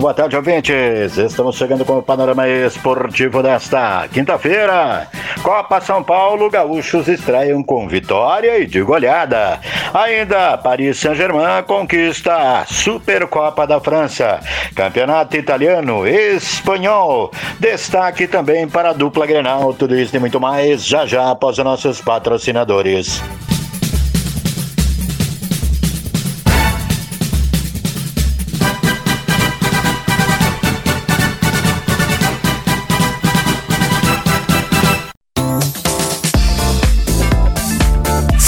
Muito boa tarde, ouvintes. Estamos chegando com o panorama esportivo desta quinta-feira. Copa São Paulo, gaúchos estreiam com vitória e de goleada. Ainda, Paris Saint-Germain conquista a Supercopa da França. Campeonato italiano, espanhol. Destaque também para a dupla Grenal. Tudo isso e muito mais já já após os nossos patrocinadores.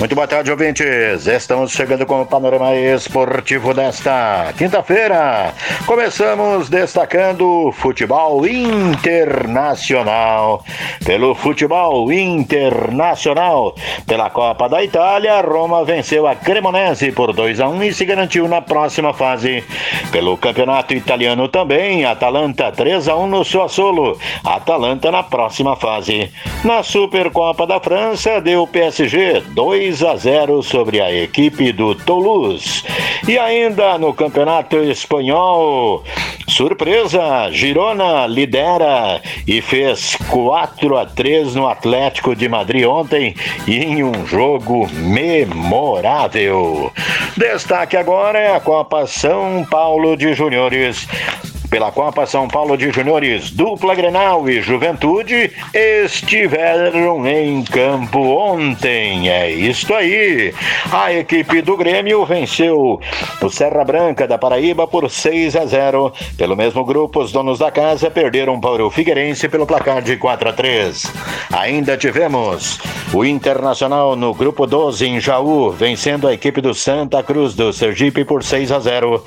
Muito boa tarde, ouvintes. Estamos chegando com o panorama esportivo desta quinta-feira. Começamos destacando futebol internacional. Pelo futebol internacional, pela Copa da Itália, Roma venceu a Cremonese por 2 a 1 e se garantiu na próxima fase. Pelo campeonato italiano também, Atalanta 3 a 1 no Sassuolo. Atalanta na próxima fase. Na Supercopa da França, deu PSG 2 2 a 0 sobre a equipe do Toulouse. E ainda no Campeonato Espanhol, surpresa, Girona lidera e fez 4 a 3 no Atlético de Madrid ontem em um jogo memorável. Destaque agora é a Copa São Paulo de Juniores pela Copa São Paulo de Juniores, dupla Grenal e Juventude estiveram em campo ontem. É isso aí. A equipe do Grêmio venceu o Serra Branca da Paraíba por 6 a 0. Pelo mesmo grupo, os donos da casa perderam para o Figueirense pelo placar de 4 a 3. Ainda tivemos o Internacional no grupo 12 em Jaú, vencendo a equipe do Santa Cruz do Sergipe por 6 a 0.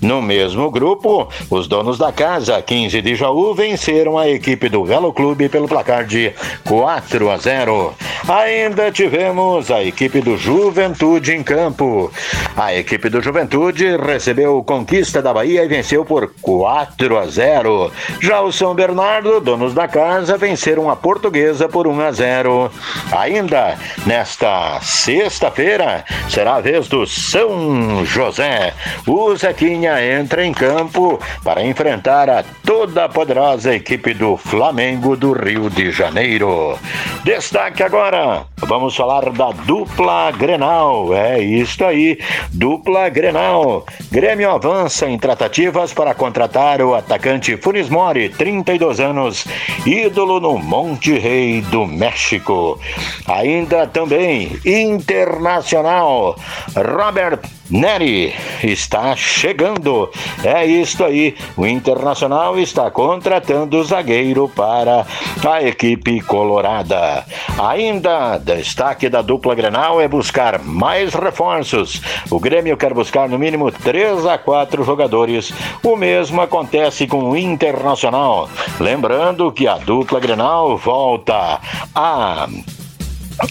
No mesmo grupo, os donos donos da casa, 15 de Jaú, venceram a equipe do Galo Clube pelo placar de 4 a 0. Ainda tivemos a equipe do Juventude em campo. A equipe do Juventude recebeu Conquista da Bahia e venceu por 4 a 0. Já o São Bernardo, donos da casa, venceram a Portuguesa por 1 a 0. Ainda nesta sexta-feira será a vez do São José. O Zequinha entra em campo para enfrentar a toda poderosa equipe do Flamengo do Rio de Janeiro. Destaque agora, vamos falar da dupla Grenal. É isso aí, dupla Grenal. Grêmio avança em tratativas para contratar o atacante Funes Mori, 32 anos, ídolo no Monte Rei do México. Ainda também internacional, Robert Neri está chegando. É isso aí. O Internacional está contratando o zagueiro para a equipe colorada. Ainda destaque da dupla Grenal é buscar mais reforços. O Grêmio quer buscar no mínimo 3 a 4 jogadores. O mesmo acontece com o Internacional. Lembrando que a dupla Grenal volta a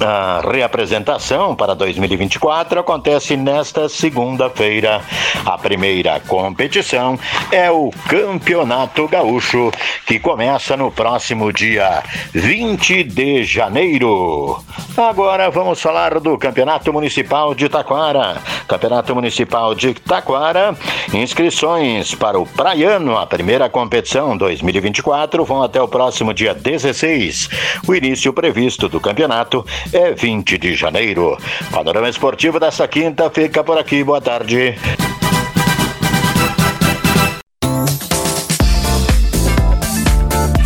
a reapresentação para 2024 acontece nesta segunda-feira. A primeira competição é o Campeonato Gaúcho, que começa no próximo dia 20 de janeiro. Agora vamos falar do Campeonato Municipal de Taquara. Campeonato Municipal de Taquara, inscrições para o Praiano, a primeira competição 2024, vão até o próximo dia 16. O início previsto do campeonato é 20 de janeiro. Panorama Esportivo dessa quinta fica por aqui. Boa tarde.